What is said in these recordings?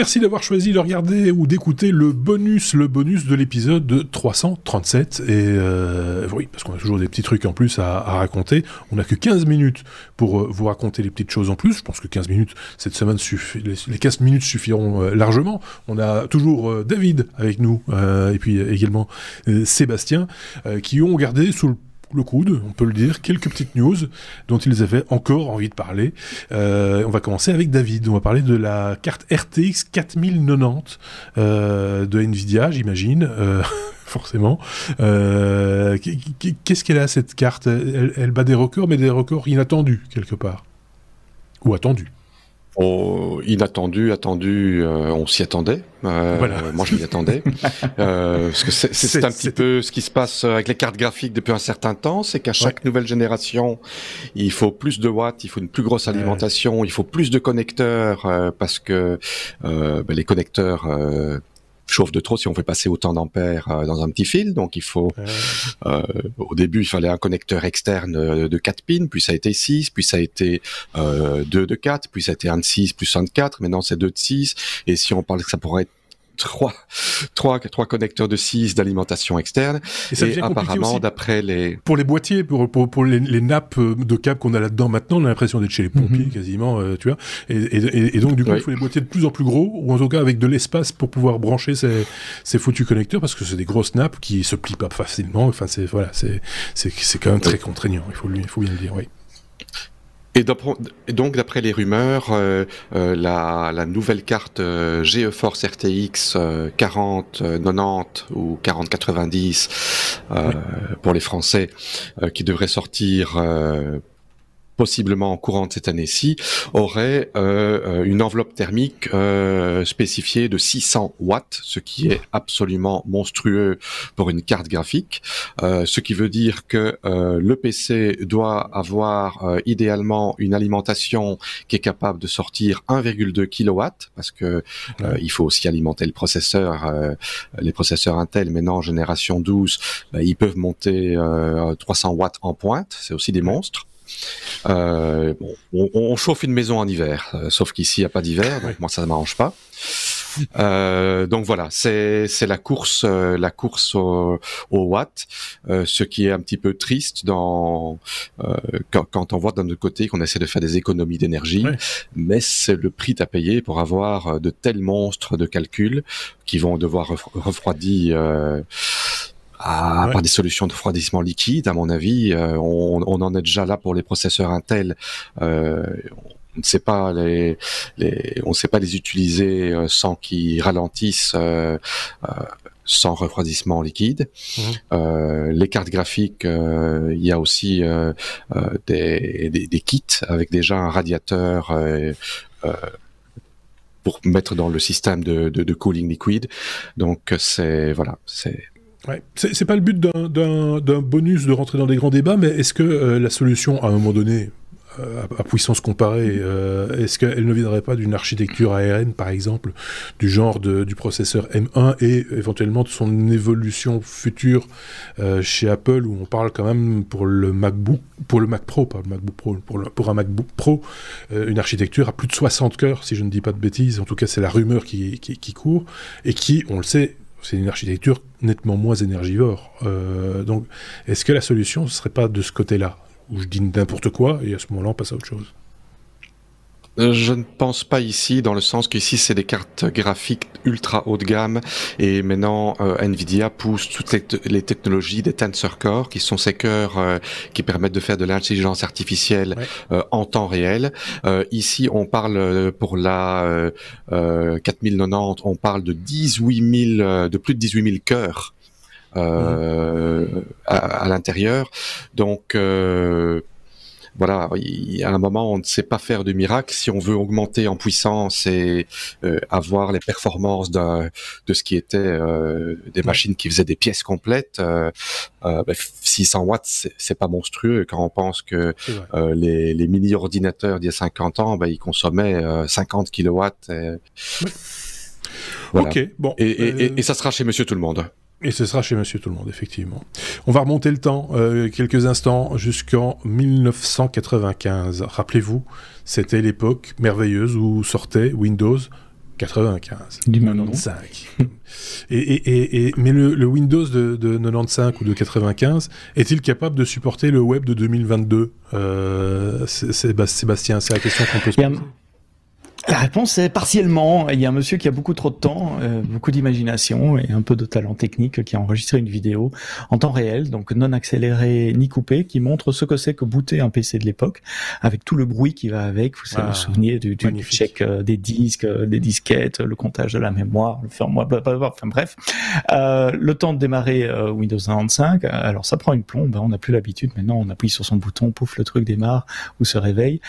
Merci d'avoir choisi de regarder ou d'écouter le bonus, le bonus de l'épisode 337. Et euh, oui, parce qu'on a toujours des petits trucs en plus à, raconter. On n'a que 15 minutes pour euh, vous raconter les petites choses en plus. Je pense que 15 minutes, cette semaine, les 15 minutes suffiront euh, largement. On a toujours David avec nous, et puis également Sébastien, qui ont gardé sous le le coude, on peut le dire, quelques petites news dont ils avaient encore envie de parler. Euh, on va commencer avec David. On va parler de la carte RTX 4090 euh, de Nvidia, j'imagine. Euh, forcément. Qu'est-ce qu'elle a cette carte? Elle, bat des records, mais des records inattendus quelque part. Ou attendus. Oh, inattendu, attendu, euh, on s'y attendait. Euh, moi, je m'y attendais. euh, parce que c'est un petit peu ce qui se passe avec les cartes graphiques depuis un certain temps, c'est qu'à chaque nouvelle génération, il faut plus de watts, il faut une plus grosse alimentation, il faut plus de connecteurs, euh, parce que ben, les connecteurs chauffe de trop si on fait passer autant d'ampères euh, dans un petit fil. Donc il faut, euh, au début, il fallait un connecteur externe euh, de 4 pins, puis ça a été 6, puis ça a été euh, 2 de 4, puis ça a été 1 de 6 plus 1 de 4, maintenant c'est 2 de 6. Et si on parle que ça pourrait être trois, trois, trois connecteurs de 6 d'alimentation externe. Et, apparemment, d'après les... Pour les boîtiers, pour, pour, pour les, nappes de câbles qu'on a là-dedans maintenant, on a l'impression d'être chez les pompiers mhm. quasiment, euh, tu vois. Et, et, donc, du coup, il faut les boîtiers de plus en plus gros, ou en tout cas avec de l'espace pour pouvoir brancher ces, ces foutus connecteurs, parce que c'est des grosses nappes qui se plient pas facilement. Enfin, c'est voilà, c'est quand même très contraignant, il faut, il faut bien le dire, oui. Et, donc, d'après les rumeurs, euh, euh, la, la, nouvelle carte euh, GeForce RTX 40, 90 ou 4090 pour les Français, qui devrait sortir possiblement en courant cette année-ci, aurait euh, euh, une enveloppe thermique euh, spécifiée de 600 watts, ce qui est absolument monstrueux pour une carte graphique. ce qui veut dire que le PC doit avoir idéalement une alimentation qui est capable de sortir 1,2 kW, parce que il faut aussi alimenter le processeur. les processeurs Intel, maintenant en génération 12, bah, ils peuvent monter 300 watts en pointe. C'est aussi des monstres. Euh, on, chauffe une maison en hiver, euh, sauf qu'ici il n'y a pas d'hiver, donc moi ça ne m'arrange pas. Euh, donc voilà, c'est la course la course au, watt, ce qui est un petit peu triste dans quand, on voit d'un autre côté qu'on essaie de faire des économies d'énergie, mais c'est le prix à payer pour avoir de tels monstres de calcul qui vont devoir refroidir à, par des solutions de refroidissement liquide, à mon avis. Euh, on, on, en est déjà là pour les processeurs Intel. Euh, on ne sait pas les, les, on sait pas les utiliser euh, sans qu'ils ralentissent. Euh, sans refroidissement liquide. Mhm. Euh, les cartes graphiques, il y a aussi des, des, des, kits avec déjà un radiateur pour mettre dans le système de, de, de cooling liquide. Donc c'est voilà, c'est Ouais. C'est pas le but d'un bonus de rentrer dans des grands débats, mais est-ce que euh, la solution, à un moment donné, euh, à, puissance comparée, euh, est-ce qu'elle ne viendrait pas d'une architecture ARN, par exemple, du genre du processeur M1 et éventuellement de son évolution future chez Apple, où on parle quand même pour le MacBook, pour le Mac Pro, pas le MacBook Pro, pour, un MacBook Pro, une architecture à plus de 60 cœurs, si je ne dis pas de bêtises. En tout cas, c'est la rumeur qui, qui court et qui, on le sait, c'est une architecture nettement moins énergivore. Euh, donc, est-ce que la solution, ce serait pas de ce côté-là Où je dis n'importe quoi, et à ce moment-là, on passe à autre chose? Je ne pense pas ici, dans le sens qu'ici c'est des cartes graphiques ultra haut de gamme et maintenant euh, Nvidia pousse toutes les, technologies des Tensor Core, qui sont ces cœurs euh, qui permettent de faire de l'intelligence artificielle en temps réel. ici, on parle pour la 4090, on parle de 18 000, de plus de 18 000 cœurs. à, à l'intérieur. Donc voilà, il y a un moment, on ne sait pas faire de miracle. Si on veut augmenter en puissance et euh, avoir les performances de, de ce qui était euh, des machines qui faisaient des pièces complètes, euh, 600 ben, watts, c'est pas monstrueux quand on pense que les, les mini-ordinateurs d'il y a 50 ans, ben, ils consommaient 50 kilowatts. Ok, bon. Et, et, et ça sera chez Monsieur Tout le Monde. Et ce sera chez Monsieur Tout le Monde, effectivement. On va remonter le temps euh, quelques instants jusqu'en 1995. Rappelez-vous, c'était l'époque merveilleuse où sortait Windows 95. Du même 95. et, et, et, mais le, Windows de, de, 95 ou de 95 est-il capable de supporter le web de 2022 euh, Sébastien, c'est la question qu'on peut se poser. La réponse est partiellement. Il y a un monsieur qui a beaucoup trop de temps, euh, beaucoup d'imagination et un peu de talent technique qui a enregistré une vidéo en temps réel, donc non accéléré ni coupé, qui montre ce que c'est que booter un PC de l'époque, avec tout le bruit qui va avec. Vous ah, souvenir du, du check euh, des disques, euh, des disquettes, le comptage de la mémoire, le fermoir, enfin bref. Euh, le temps de démarrer Windows 95, alors ça prend une plombe, hein, on n'a plus l'habitude. Maintenant, on appuie sur son bouton, pouf, le truc démarre ou se réveille.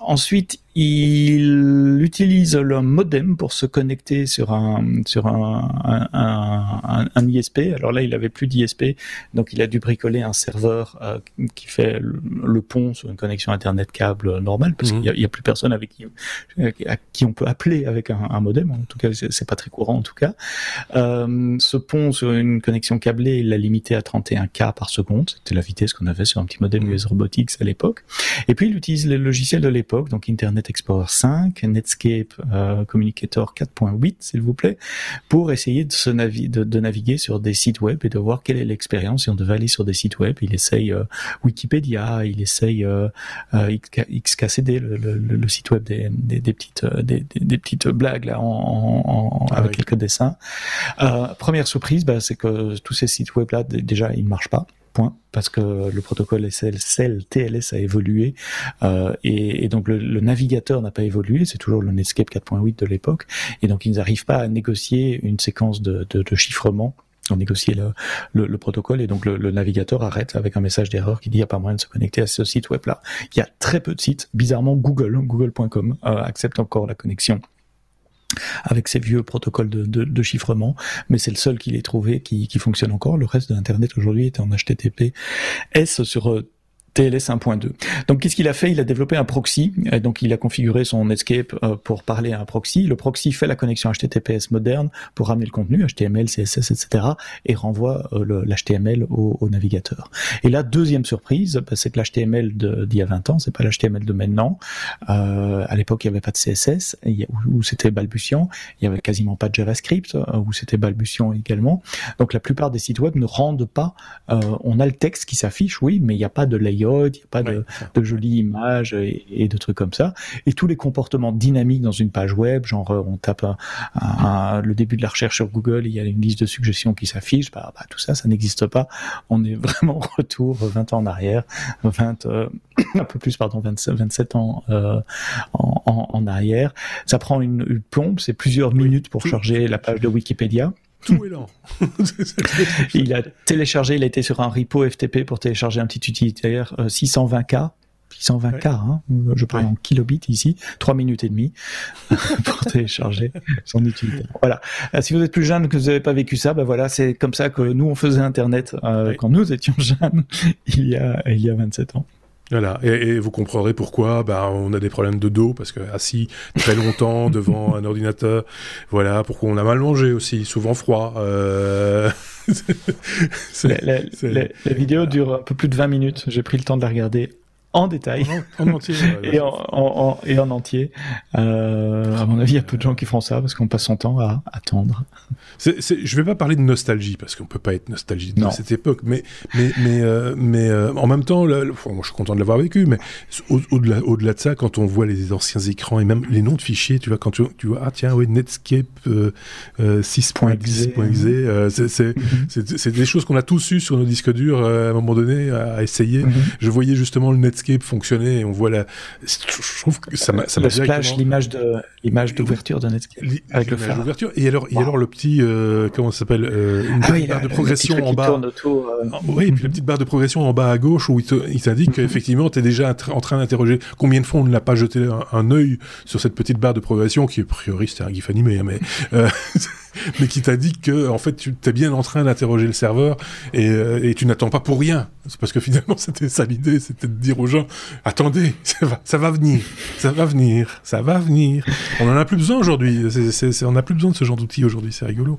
ensuite, il utilise le modem pour se connecter sur un sur un, un, un, ISP. Alors là, il avait plus d'ISP, donc il a dû bricoler un serveur euh, qui fait le, pont sur une connexion internet câble normale, parce qu'il n'y a, plus personne avec qui à qui on peut appeler avec un, modem. En tout cas, c'est pas très courant en tout cas. Euh, ce pont sur une connexion câblée, il l'a limité à 31 k par seconde. C'était la vitesse qu'on avait sur un petit modem US Robotics à l'époque. Et puis il utilise les logiciels de l'époque, donc Internet Explorer 5, Netscape euh, Communicator 4.8, s'il vous plaît, pour essayer de, se de, naviguer sur des sites web et de voir quelle est l'expérience. Si on devait aller sur des sites web, il essaye euh, Wikipédia, il essaye euh, XKCD, le, site web des, petites, des, petites blagues là, en, ah avec quelques dessins. première surprise, bah, c'est que tous ces sites web là, déjà, ils ne marchent pas parce que le protocole SSL TLS a évolué euh, et, donc le, navigateur n'a pas évolué, c'est toujours le Netscape 4.8 de l'époque, et donc ils n'arrivent pas à négocier une séquence de, de, de chiffrement on négocier le, le, protocole et donc le, navigateur arrête avec un message d'erreur qui dit il n'y a pas moyen de se connecter à ce site web là. Il y a très peu de sites, bizarrement Google, google.com euh, accepte encore la connexion avec ces vieux protocoles de, chiffrement, mais c'est le seul qu'il ait trouvé qui, qui, fonctionne encore. Le reste de l'Internet aujourd'hui est en HTTPS sur euh, TLS 1.2. Donc qu'est-ce qu'il a fait? Il a développé un proxy, donc il a configuré son Netscape euh, pour parler à un proxy. Le proxy fait la connexion HTTPS moderne pour ramener le contenu, HTML, CSS, etc. et renvoie euh, l'HTML au, navigateur. Et là, deuxième surprise, bah, c'est que l'HTML d'il y a 20 ans, c'est pas l'HTML de maintenant. Euh, à l'époque, il n'y avait pas de CSS, où, c'était balbutiant. Il y avait quasiment pas de JavaScript, euh, où c'était balbutiant également. Donc la plupart des sites web ne rendent pas. on a le texte qui s'affiche, oui, mais il n'y a pas de layout il n'y a pas de, jolies images et, de trucs comme ça. Et tous les comportements dynamiques dans une page web, genre euh, on tape le début de la recherche sur Google, il y a une liste de suggestions qui s'affiche, bah, bah, tout ça, ça n'existe pas. On est vraiment retour 20 ans en arrière, 20, euh, un peu plus, pardon, 27, ans euh, en, arrière. Ça prend une, plombe, c'est plusieurs minutes pour charger la page de Wikipédia tout est lent. il a téléchargé, il a été sur un repo FTP pour télécharger un petit utilitaire 620K. Euh, 620K, hein, je parle en kilobits ici, 3 minutes et demie pour télécharger son utilitaire. Voilà. Euh, si vous êtes plus jeune que vous n'avez pas vécu ça, ben voilà, c'est comme ça que nous on faisait Internet euh, quand nous étions jeunes il y a il y a 27 ans. Voilà, et, vous comprendrez pourquoi bah, on a des problèmes de dos, parce que assis très longtemps devant un ordinateur, voilà, pourquoi on a mal mangé aussi, souvent froid. Euh... la, vidéo dure un peu plus de 20 minutes, j'ai pris le temps de la regarder en détail. En, entier. et, en, et en entier. Euh, à mon avis, il y a peu de gens qui font ça parce qu'on passe son temps à attendre. Je vais pas parler de nostalgie parce qu'on peut pas être nostalgique de cette époque, mais mais mais euh, mais euh, en même temps, moi, je suis content de l'avoir vécu, mais au-delà de ça, quand on voit les anciens écrans et même les noms de fichiers, tu vois, quand tu, tu vois, ah tiens, oui, Netscape 6.exe, euh, c'est c'est c'est des choses qu'on a tous eu sur nos disques durs à un moment donné à, essayer. Mhm. Je voyais justement le Netscape fonctionner et on voit la. Je trouve que ça m'a. Le splash, l'image de l'image d'ouverture de Netscape avec le fer. Et alors, et alors le petit euh, comment ça s'appelle euh, une ah barre de progression en bas. Autour, euh. ah, Oui, et puis la petite barre de progression en bas à gauche où il t'indique qu'effectivement tu es déjà en train d'interroger combien de fois on ne l'a pas jeté un, un, œil sur cette petite barre de progression qui a priori c'était un gif animé, hein, mais mais qui t'a dit que en fait tu es bien en train d'interroger le serveur et, euh, et tu n'attends pas pour rien. C'est parce que finalement c'était ça l'idée, c'était de dire aux gens attendez, ça va, ça va venir, ça va venir, ça va venir. On en a plus besoin aujourd'hui. on n'a plus besoin de ce genre d'outils aujourd'hui. C'est rigolo.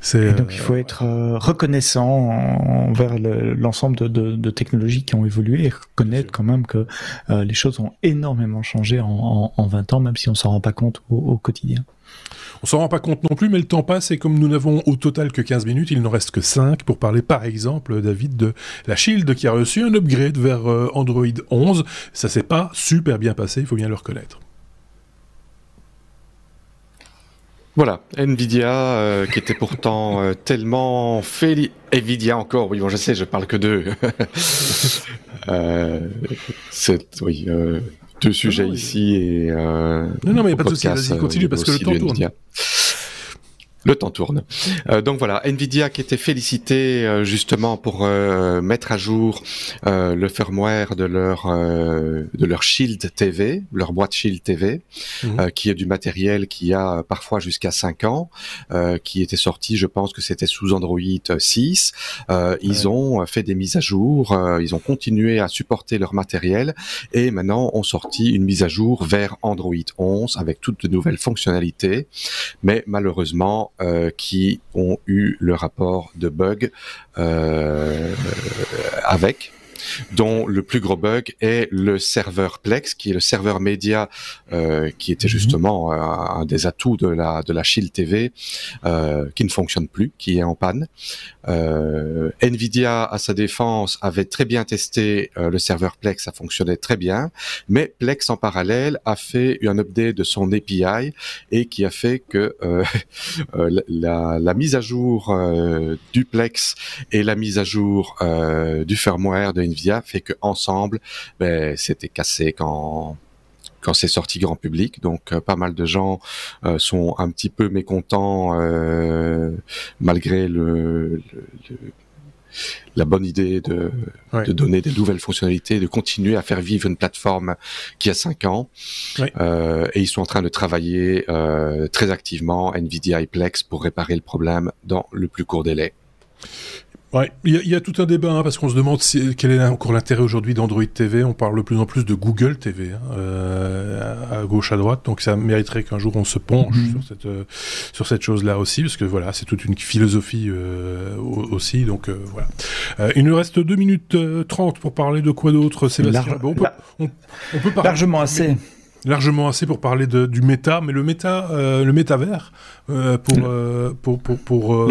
C'est donc il faut euh, être euh, reconnaissant envers l'ensemble de, de, de, technologies qui ont évolué et reconnaître quand même que les choses ont énormément changé en, en, en 20 ans, même si on s'en rend pas compte au, au quotidien. On s'en rend pas compte non plus, mais le temps passe et comme nous n'avons au total que 15 minutes, il n'en reste que 5 pour parler par exemple, David, de la Shield qui a reçu un upgrade vers euh, Android 11. Ça s'est pas super bien passé, il faut bien le reconnaître. Voilà, Nvidia euh, qui était pourtant euh, tellement fait Nvidia encore, oui bon je sais, je parle que d'eux. c'est oui deux sujets ici et non non mais il n'y a pas de souci, vas-y continue parce que le temps tourne. Le temps tourne. Euh, donc voilà, Nvidia qui était félicité euh, justement pour euh, mettre à jour le firmware de leur de leur Shield TV, leur boîte Shield TV, mhm. qui est du matériel qui a parfois jusqu'à 5 ans, qui était sorti, je pense que c'était sous Android 6. ils ont fait des mises à jour, ils ont continué à supporter leur matériel et maintenant ont sorti une mise à jour vers Android 11 avec toutes de nouvelles fonctionnalités, mais malheureusement euh, qui ont eu le rapport de bug euh, avec dont le plus gros bug est le serveur Plex, qui est le serveur média, euh, qui était mhm. justement euh, un des atouts de la de la Shield TV, euh, qui ne fonctionne plus, qui est en panne. Nvidia, à sa défense, avait très bien testé le serveur Plex, ça fonctionnait très bien, mais Plex en parallèle a fait un update de son API et qui a fait que la, la, mise à jour du Plex et la mise à jour du firmware de Nvidia fait que ensemble, ben, c'était cassé quand quand c'est sorti grand public. Donc euh, pas mal de gens euh, sont un petit peu mécontents euh, malgré le, la bonne idée de, de, donner des nouvelles fonctionnalités, de continuer à faire vivre une plateforme qui a 5 ans. Et ils sont en train de travailler très activement, NVIDIA et Plex, pour réparer le problème dans le plus court délai. Ouais, il y, a tout un débat hein, parce qu'on se demande quel est encore l'intérêt aujourd'hui d'Android TV. On parle de plus en plus de Google TV hein, euh, à gauche à droite, donc ça mériterait qu'un jour on se penche mhm. sur cette euh, sur cette chose-là aussi, parce que voilà, c'est toute une philosophie euh, aussi. Donc voilà. il nous reste 2 minutes 30 pour parler de quoi d'autre, Sébastien? on, peut, on, peut parler largement assez largement assez pour parler de, du méta, mais le méta, le métavers pour, pour, pour, pour,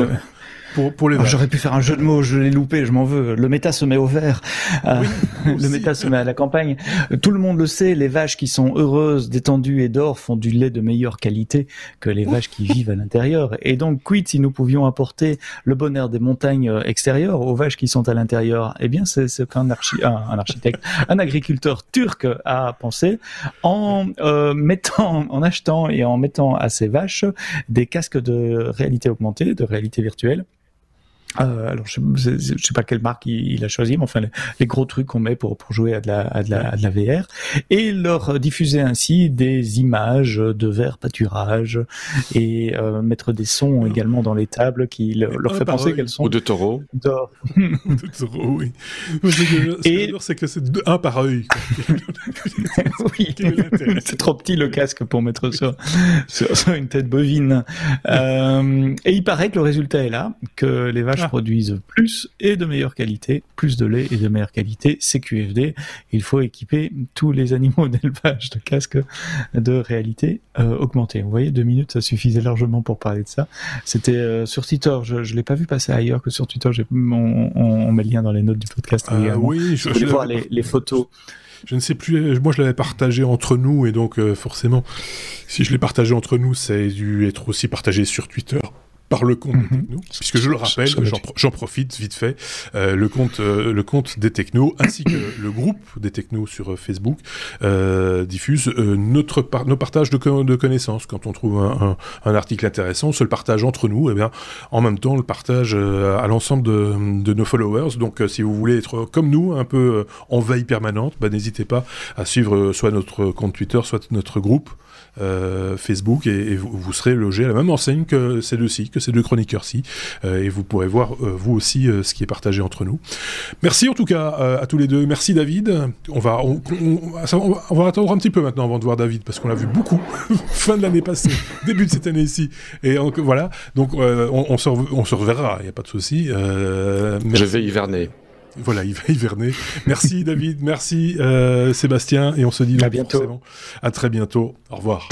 pour, les. Ah, j'aurais pu faire un jeu de mots, je l'ai loupé, je m'en veux. Le méta se met au vert. Euh, le méta se met à la campagne. Tout le monde le sait, les vaches qui sont heureuses, détendues et d'or font du lait de meilleure qualité que les vaches qui vivent à l'intérieur. Et donc, quid si nous pouvions apporter le bonheur des montagnes euh, extérieures aux vaches qui sont à l'intérieur? Eh bien, c'est ce qu'un archi un, architecte, un agriculteur turc a pensé en euh, mettant, en achetant et en mettant à ses vaches des casques de réalité augmentée, de réalité virtuelle euh, alors je, je, sais pas quelle marque il, a choisi, mais enfin les, gros trucs qu'on met pour, pour jouer à de, la, à, de la, à de la VR, et leur diffuser ainsi des images de verre pâturage et euh, mettre des sons également dans les tables qui leur fait penser qu'elles sont ou de taureaux. de taureaux, oui. Ce et c'est que c'est un par œil. oui, c'est trop petit le casque pour mettre sur, sur, une tête bovine. Euh, et il paraît que le résultat est là, que les vaches produisent plus et de meilleure qualité, plus de lait et de meilleure qualité. CQFD, il faut équiper tous les animaux d'élevage de casques de réalité euh, augmentée. Vous voyez, deux minutes, ça suffisait largement pour parler de ça. C'était euh, sur Twitter, je ne l'ai pas vu passer ailleurs que sur Twitter. On, on, met le lien dans les notes du podcast. Euh, oui, je, voulais voir les, les photos je ne sais plus, moi je l'avais partagé entre nous et donc forcément, si je l'ai partagé entre nous, ça a dû être aussi partagé sur Twitter par le compte des mhm. technos, puisque je le rappelle, j'en profite vite fait, euh, le compte euh, le compte des technos ainsi que le groupe des technos sur euh, Facebook euh, diffuse euh, notre nos partages de, de, connaissances. Quand on trouve un, un, un, article intéressant, on se le partage entre nous, et eh bien en même temps on le partage à l'ensemble de, de, nos followers. Donc si vous voulez être comme nous, un peu en veille permanente, bah, n'hésitez pas à suivre soit notre compte Twitter, soit notre groupe. Euh, Facebook et, vous, serez logé à la même enseigne que ces deux-ci, que ces deux chroniqueurs-ci, euh, et vous pourrez voir euh, vous aussi ce qui est partagé entre nous. Merci en tout cas à tous les deux. Merci David. On va attendre un petit peu maintenant avant de voir David parce qu'on l'a vu beaucoup fin de l'année passée, début de cette année ici, et voilà. Donc on, se, on se reverra, il n'y a pas de souci. Je vais hiverner. Voilà, il va hiverner. Merci David, merci euh, Sébastien, et on se dit à bientôt. À très bientôt. Au revoir.